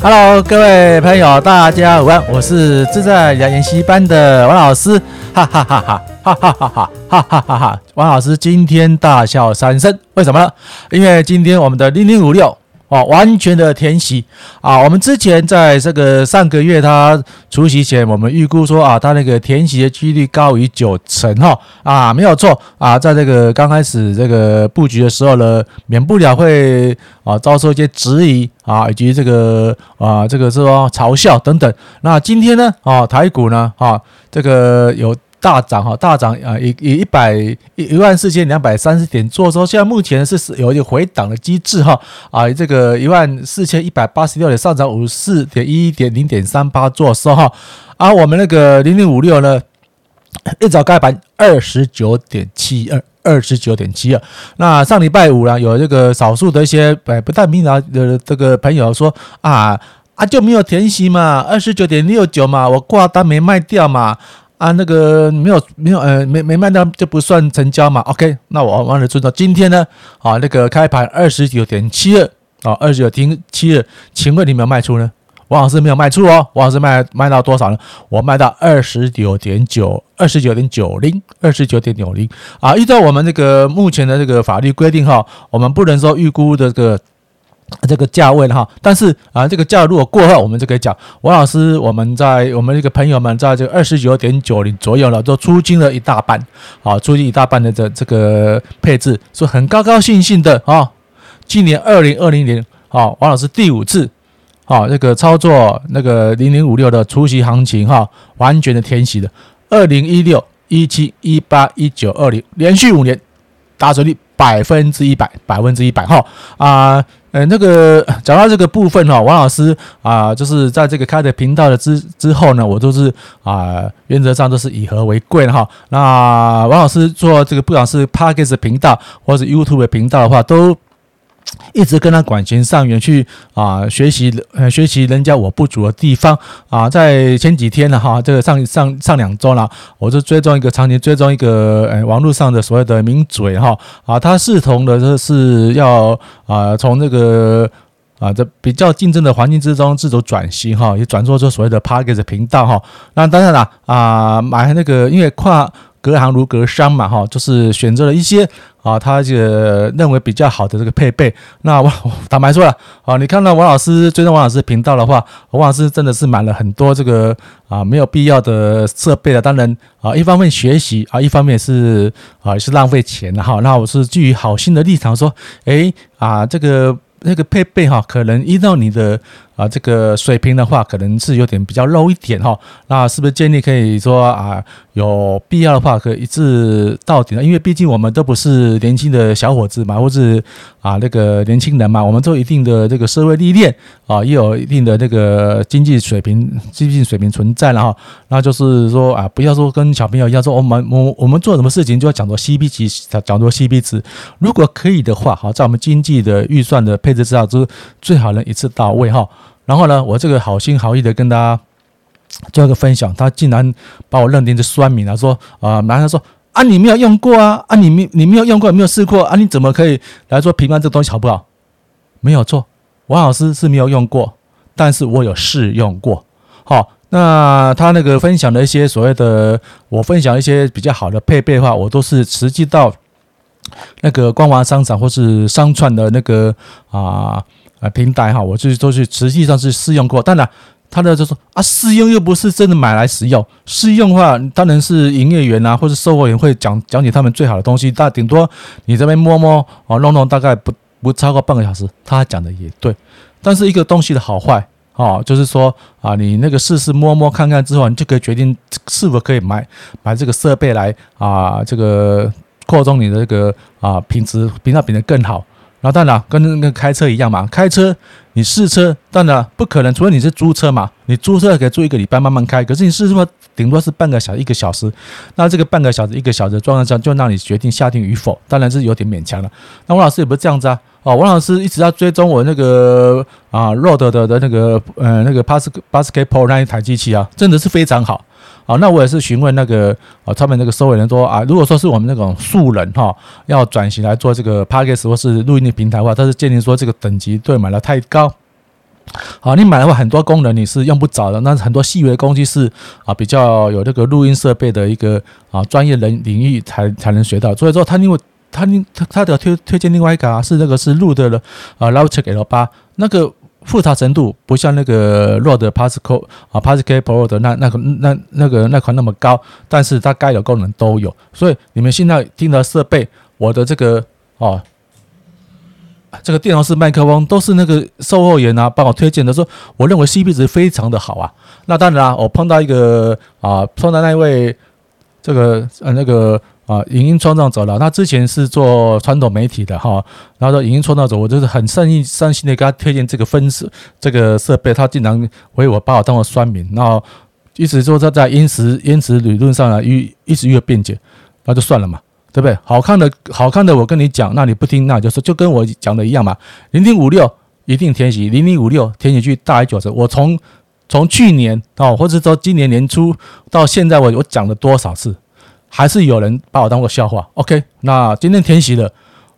Hello，各位朋友，大家午安，我是自在研习班的王老师，哈哈哈哈哈哈哈哈哈哈哈哈！王老师今天大笑三声，为什么呢？因为今天我们的零零五六。哦，完全的填息啊！我们之前在这个上个月他除息前，我们预估说啊，他那个填息的几率高于九成哈啊，没有错啊，在这个刚开始这个布局的时候呢，免不了会啊遭受一些质疑啊，以及这个啊这个是说嘲笑等等。那今天呢啊，台股呢啊，这个有。大涨哈，大涨啊，以以一百一一万四千两百三十点做收，现在目前是有一个回档的机制哈啊，这个一万四千一百八十六点上涨五十四点一点零点三八做收哈，而我们那个零零五六呢，一早开盘二十九点七二，二十九点七二。那上礼拜五呢，有这个少数的一些呃不太明了的这个朋友说啊啊就没有填息嘛，二十九点六九嘛，我挂单没卖掉嘛。啊，那个没有没有呃没没卖掉就不算成交嘛？OK，那我忘了遵照今天呢，啊那个开盘二十九点七二啊二十九点七二，请问你有没有卖出呢？王老师没有卖出哦，王老师卖卖到多少呢？我卖到二十九点九二十九点九零二十九点九零啊，依照我们这个目前的这个法律规定哈，我们不能说预估这个。这个价位了哈，但是啊，这个价如果过后，我们就可以讲，王老师，我们在我们这个朋友们在这个二十九点九零左右了，都出金了一大半，啊，出金一大半的这这个配置，是很高高兴兴的啊。今年二零二零年啊，王老师第五次啊，这个操作那个零零五六的除息行情哈，完全的填息的，二零一六、一七、一八、一九、二零，连续五年打水率百分之一百，百分之一百哈啊。呃，那个讲到这个部分哈，王老师啊，就是在这个开的频道的之之后呢，我都是啊，原则上都是以和为贵的哈。那王老师做这个，不管是 p a c k e s 频道或者 YouTube 频道的话，都。一直跟他管衔上缘去啊，学习呃学习人家我不足的地方啊，在前几天呢哈，这个上上上两周了，我就追踪一个长期追踪一个呃网络上的所谓的名嘴哈啊，他视同的就是要啊从这个啊这比较竞争的环境之中自主转型哈，也转做出所谓的 Podcast 频道哈。那当然了啊，买那个因为跨。隔行如隔山嘛，哈，就是选择了一些啊，他这个认为比较好的这个配备。那我 坦白说了，啊，你看到王老师追踪王老师频道的话，王老师真的是买了很多这个啊没有必要的设备的。当然啊，一方面学习啊，一方面是啊是浪费钱的哈。那我是基于好心的立场说，诶啊这个。那个配备哈，可能依照你的啊这个水平的话，可能是有点比较 low 一点哈。那是不是建议可以说啊，有必要的话可以一次到底呢？因为毕竟我们都不是年轻的小伙子嘛，或是啊那个年轻人嘛，我们都有一定的这个社会历练啊，也有一定的这个经济水平、经济水平存在了哈。那就是说啊，不要说跟小朋友一样说，我们我我们做什么事情就要讲究 CP 值，讲究 CP 值。如果可以的话，好，在我们经济的预算的配。置之下就是最好能一次到位哈，然后呢，我这个好心好意的跟大家做一个分享，他竟然把我认定是酸民啊，说啊，马上说啊，你没有用过啊，啊，你没你没有用过，没有试过啊，你怎么可以来说评判这个东西好不好？没有错，王老师是没有用过，但是我有试用过。好，那他那个分享的一些所谓的，我分享一些比较好的配备的话，我都是实际到。那个光华商场或是商串的那个啊啊平台哈，我就是都是实际上是试用过。当然，他的就说啊，试用又不是真的买来使用。试用的话，当然是营业员啊或者售货员会讲讲解他们最好的东西。但顶多你这边摸摸啊弄弄，大概不不超过半个小时。他讲的也对，但是一个东西的好坏啊，就是说啊，你那个试试摸摸看看之后，你就可以决定是否可以买买这个设备来啊这个。扩充你的这个啊品质，比那变得更好。然后当然跟那个开车一样嘛，开车你试车，当然不可能，除非你是租车嘛，你租车可以租一个礼拜慢慢开。可是你试车顶多是半个小时、一个小时，那这个半个小时、一个小时的状态下，就让你决定下定与否，当然是有点勉强了。那王老师也不是这样子啊，哦，王老师一直在追踪我那个啊 Road 的的那个呃那个 Pascal Pascal Pro 那一台机器啊，真的是非常好。啊，那我也是询问那个啊，他们那个收尾人说啊，如果说是我们那种素人哈，要转型来做这个 Podcast 或是录音的平台的话，他是建议说这个等级对买的太高。好，你买的话很多功能你是用不着的，那很多细微的工具是啊比较有这个录音设备的一个啊专业人领域才才能学到。所以说他因为他他他的推推荐另外一个啊是那个是录的了啊 Loudscape L8 那个。复杂程度不像那个 Rod Pascal 啊 Pascal Pro 的那那个那那个那款那么高，但是它该有功能都有。所以你们现在听的设备，我的这个哦，这个电容式麦克风都是那个售后员啊帮我推荐的，说我认为 CP 值非常的好啊。那当然啊，我碰到一个啊碰到那一位这个呃那个。啊，影音创造者了，他之前是做传统媒体的哈，然后说影音创造者，我就是很善意、善心的给他推荐这个分饰这个设备，他竟然为我把我当做酸民，然后一直说他在音质音质理论上啊，一一直越辩解，那就算了嘛，对不对？好看的好看的，我跟你讲，那你不听，那就是就跟我讲的一样嘛。零零五六一定填息，零零五六填写去大于九十。我从从去年哦，或者说今年年初到现在，我我讲了多少次？还是有人把我当做笑话。OK，那今天填息了，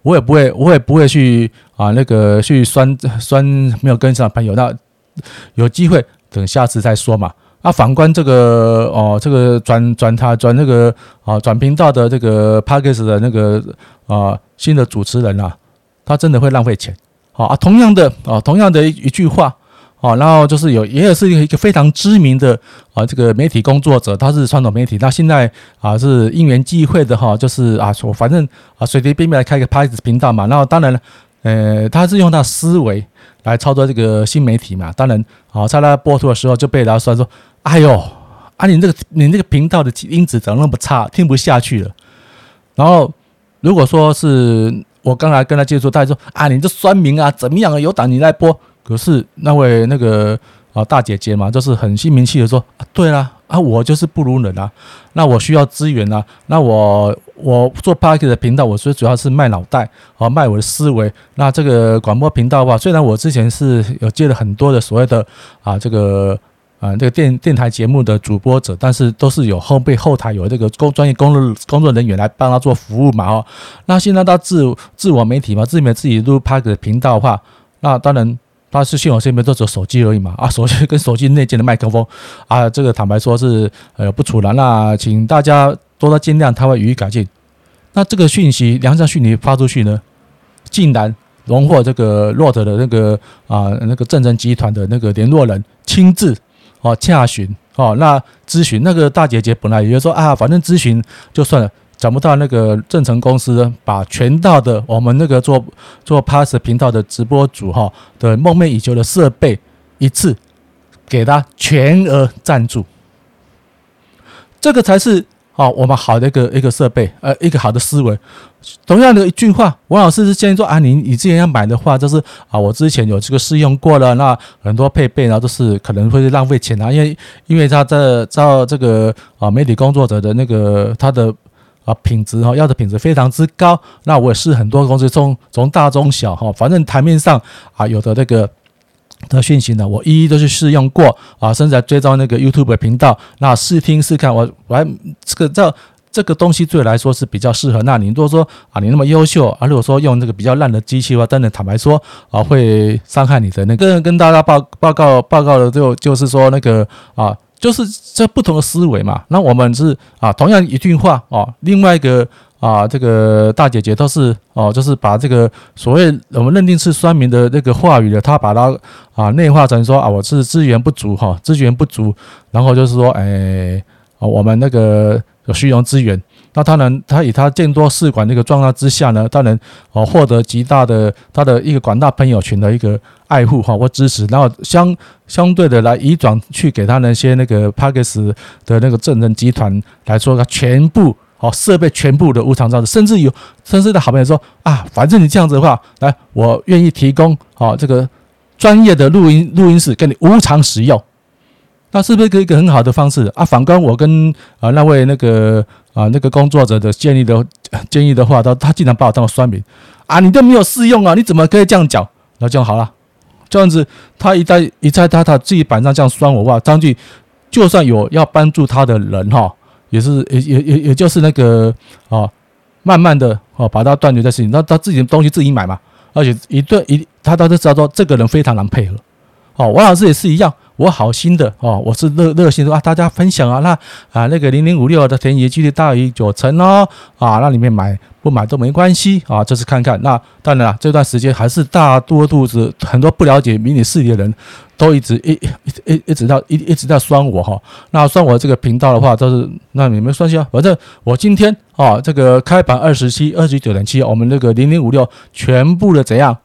我也不会，我也不会去啊那个去酸酸没有跟上朋友。那有机会等下次再说嘛。啊，反观这个哦，这个转转他转那个啊转频道的这个 Podcast 的那个啊新的主持人啊，他真的会浪费钱。好啊，同样的啊，同样的一一句话。哦，然后就是有，也有是一个一个非常知名的啊，这个媒体工作者，他是传统媒体，那现在啊是因缘际会的哈，就是啊说反正啊随随便便来开个 Podcast 频道嘛，然后当然了呃他是用他的思维来操作这个新媒体嘛，当然啊在他播出的时候就被人家说说，哎呦啊你这个你这个频道的音质怎么那么差，听不下去了。然后如果说是我刚才跟他接触，他说啊你这酸民啊怎么样啊，有胆你来播。可是那位那个啊大姐姐嘛，就是很心平气和说，对啦啊，我就是不如人啊，那我需要资源啊，那我我做 Podcast 的频道，我最主要是卖脑袋啊，卖我的思维。那这个广播频道的话，虽然我之前是有接了很多的所谓的啊这个啊这个电电台节目的主播者，但是都是有后背后台有这个工专业工作工作人员来帮他做服务嘛哦。那现在他自自我媒体嘛，自媒自己录 p a r k 频道的话，那当然。他是信我这边都只有手机而已嘛啊，手机跟手机内建的麦克风啊，这个坦白说是呃不出来，那请大家多多见谅，他会予以改进。那这个讯息，良善讯息发出去呢，竟然荣获这个 Rode 的那个啊那个正成集团的那个联络人亲自哦洽询哦，那咨询那个大姐姐本来也就说啊，反正咨询就算了。找不到那个正成公司把全套的我们那个做做 Podcast 频道的直播组哈的梦寐以求的设备一次给他全额赞助，这个才是啊我们好的一个一个设备呃一个好的思维。同样的一句话，王老师是建议说啊，你你之前要买的话，就是啊我之前有这个试用过了，那很多配备呢都是可能会浪费钱啊，因为因为他在照这个啊媒体工作者的那个他的。啊，品质哈，要的品质非常之高。那我也是很多公司从从大中小哈，反正台面上啊有的那个的讯息呢，我一一都去试用过啊，甚至还追踪那个 YouTube 频道，那试听试看，我我还这个这这个东西对我来说是比较适合。那你如果说啊，你那么优秀啊，如果说用这个比较烂的机器的话，真的坦白说啊，会伤害你的那个。跟大家报报告报告的就就是说那个啊。就是这不同的思维嘛，那我们是啊，同样一句话哦，另外一个啊，这个大姐姐都是哦，就是把这个所谓我们认定是酸民的那个话语的，她把它啊内化成说啊，我是资源不足哈，资源不足，然后就是说，哎，我们那个有虚荣资源。那当然，他以他见多识广的一个状态之下呢，当然哦获得极大的他的一个广大朋友群的一个爱护哈或支持，然后相相对的来移转去给他那些那个 Podcast 的那个证人集团来说，他全部哦设备全部的无偿照顾，甚至有甚至的好朋友说啊，反正你这样子的话，来我愿意提供哦这个专业的录音录音室给你无偿使用。那是不是一个一个很好的方式啊？反观我跟啊那位那个啊那个工作者的建议的 建议的话，他他竟然把我当做酸民啊！你都没有试用啊，你怎么可以这样讲？那这样好了，这样子他一在一在他他自己板上这样酸我话，张俊就算有要帮助他的人哈，也是也也也也就是那个啊，慢慢的哦把他断绝在事情，那他自己的东西自己买嘛，而且一顿一他他都知道说这个人非常难配合，哦，王老师也是一样。我好心的哦，我是热热心的啊，大家分享啊，那啊那个零零五六的填息几率大于九成哦，啊，那里面买不买都没关系啊，就是看看。那当然了，这段时间还是大多肚子很多不了解迷你事理的人都一直一一一一直到一一直在酸我哈。那酸我这个频道的话，都是那你们算下，反正我今天啊这个开盘二十七二十九点七，我们这个零零五六全部的怎样？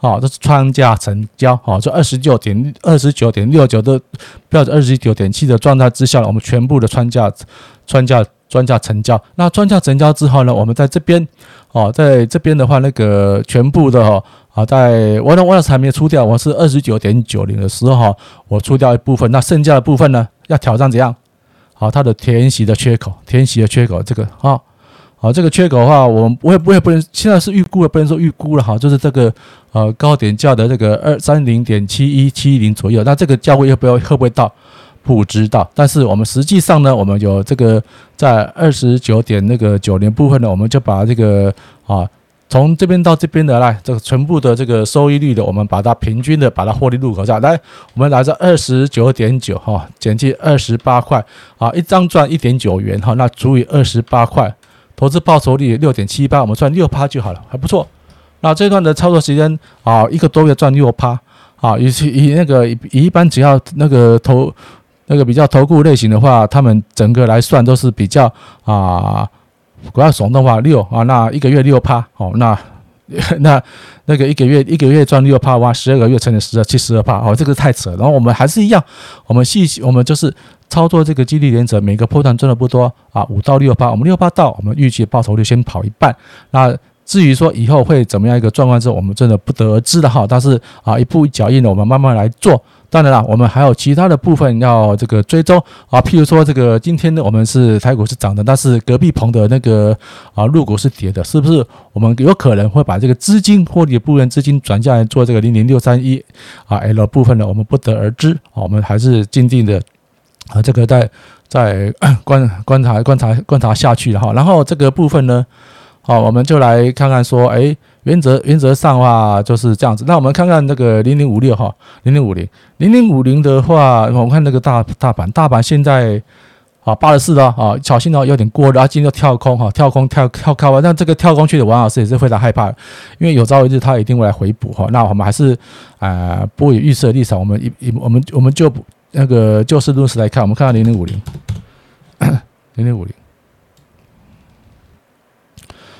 好，这是穿价成交，好，这二十九点二十九点六九的标准二十九点七的状态之下，我们全部的穿价穿价穿价成交。那穿价成交之后呢，我们在这边，哦，在这边的话，那个全部的哈，啊，在我的我的还没出掉，我是二十九点九零的时候哈，我出掉一部分，那剩下的部分呢，要挑战怎样？好，它的填息的缺口，填息的缺口，这个啊。好，这个缺口的话，我们我也不会不能，现在是预估了，不能说预估了哈，就是这个呃高点价的这个二三零点七一七零左右，那这个价位要不要会不会到？不知道，但是我们实际上呢，我们有这个在二十九点那个九零部分呢，我们就把这个啊从这边到这边的来这个全部的这个收益率的，我们把它平均的把它获利入口下来，我们来这二十九点九哈，减去二十八块啊，一张赚一点九元哈，那除以二十八块。投资报酬率六点七八，我们赚六趴就好了，还不错。那这段的操作时间啊，一个多月赚六趴啊，以以那个以一般只要那个投那个比较投顾类型的话，他们整个来算都是比较啊，不要怂的话六啊，那一个月六趴哦，那那那个一个月一个月赚六趴哇，十二个月乘以十二七十二趴哦，这个太扯。然后我们还是一样，我们细我们就是。操作这个激励原则，每个波段赚的不多啊，五到六趴，我们六趴到，我们预计报酬率先跑一半。那至于说以后会怎么样一个状况是，我们真的不得而知的哈。但是啊，一步一脚印的，我们慢慢来做。当然了，我们还有其他的部分要这个追踪啊，譬如说这个今天呢，我们是台股是涨的，但是隔壁棚的那个啊，陆股是跌的，是不是？我们有可能会把这个资金或者部分资金转下来做这个零零六三一啊 L 部分呢？我们不得而知啊，我们还是静静的。啊，这个在在观观察观察观察下去了哈，然后这个部分呢，好，我们就来看看说，哎，原则原则上的话就是这样子。那我们看看那个零零五六哈，零零五零零零五零的话，我们看那个大大盘，大盘现在啊八十四了啊，小心哦，有点过热，今天跳空哈，跳空跳跳开完，那这个跳空去的王老师也是非常害怕，因为有朝一日他一定会来回补哈。那我们还是啊，不以预设立场，我们一一我们我们就。那个就事论事来看，我们看看零零五零，零零五零，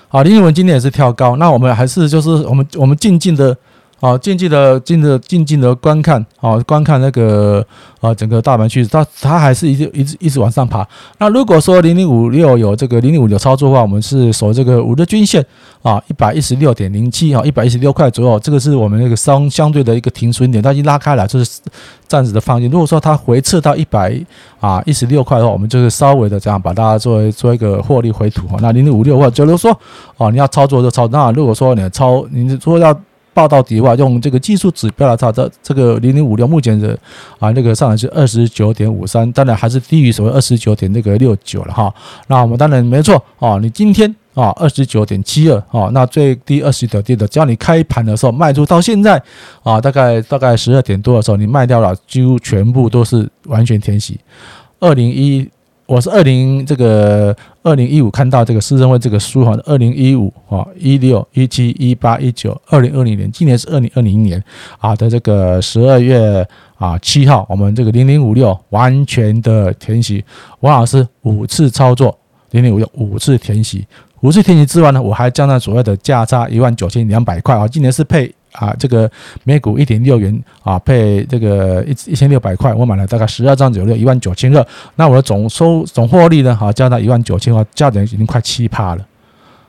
好，零零五零今天也是跳高，那我们还是就是我们我们静静的。好，静静的、静的、静静的观看，啊，观看那个啊，整个大盘趋势，它它还是一直一直一直往上爬。那如果说零零五六有这个零零五六操作的话，我们是守这个五日均线啊，一百一十六点零七啊，一百一十六块左右，这个是我们那个相相对的一个停损点，它已经拉开了，就是暂时的放心。如果说它回撤到一百啊一十六块的话，我们就是稍微的这样把它作为做一个获利回吐啊。那零零五六或者就是说哦，你要操作就操作。那如果说你操，你说要。报到底的话，用这个技术指标来查，这这个零零五六目前的啊那个上来是二十九点五三，当然还是低于所谓二十九点那个六九了哈。那我们当然没错啊，你今天啊二十九点七二啊，那最低二十九点的，只要你开盘的时候卖出，到现在啊大概大概十二点多的时候你卖掉了，几乎全部都是完全填息。二零一。我是二零这个二零一五看到这个施升辉这个书哈，二零一五啊一六一七一八一九二零二零年，今年是二零二零年啊的这个十二月啊七号，我们这个零零五六完全的填息，王老师五次操作零零五六五次填息，五次填息之外呢，我还将那所谓的价差一万九千两百块啊，今年是配。啊，这个每股一点六元啊，配这个一一千六百块，我买了大概十二张左右一万九千二，那我的总收总获利呢，好加到一万九千块，价钱已经快七趴了。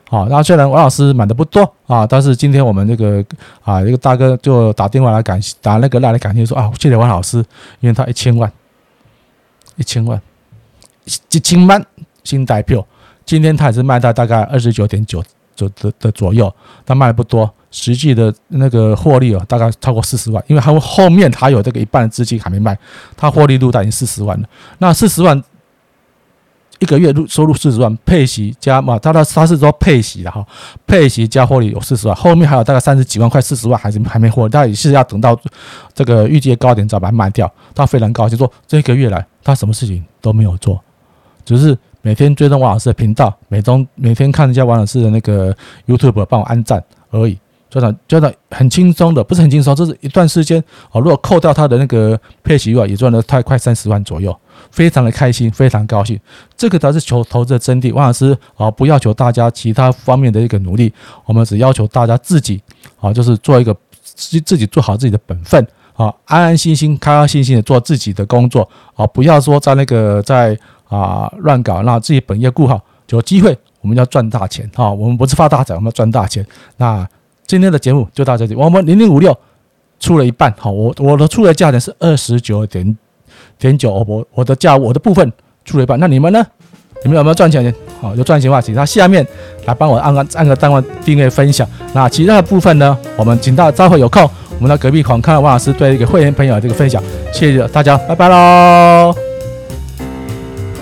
好，那虽然王老师买的不多啊，但是今天我们这个啊，一个大哥就打电话来感谢，打那个来来感谢说啊，谢谢王老师，因为他一千万，一千万，一千万新代票，今天他也是卖到大概二十九点九九的的左右，他卖的不多。实际的那个获利哦，大概超过四十万，因为他后面还有这个一半的资金还没卖，他获利录到已经四十万了。那四十万一个月入收入四十万，配息加嘛，他的他是说配息的哈，配息加获利有四十万，后面还有大概三十几万块，四十万还是还没获利，他也是要等到这个预计的高点再把它卖掉。他非常高兴，说这一个月来他什么事情都没有做，只是。每天追踪王老师的频道，每周每天看一下王老师的那个 YouTube，帮我按赞而已，真的真的很轻松的，不是很轻松，这是一段时间哦。如果扣掉他的那个配息外，也赚了太快三十万左右，非常的开心，非常高兴。这个才是求投资的真谛。王老师啊，不要求大家其他方面的一个努力，我们只要求大家自己啊，就是做一个自自己做好自己的本分啊，安安心心、开开心心的做自己的工作啊，不要说在那个在。啊，乱搞，那自己本业顾好，有机会，我们要赚大钱哈。我们不是发大财，我们要赚大钱。那今天的节目就到这里，我们零零五六出了一半，好，我我的出的价钱是二十九点点九，我我的价我的部分出了一半，那你们呢？你们有没有赚钱？好，有赚钱的话，请他下面来帮我按个按个单位订阅分享。那其他的部分呢，我们请到待会有空，我们到隔壁房看王老师对一个会员朋友的这个分享。谢谢大家，拜拜喽。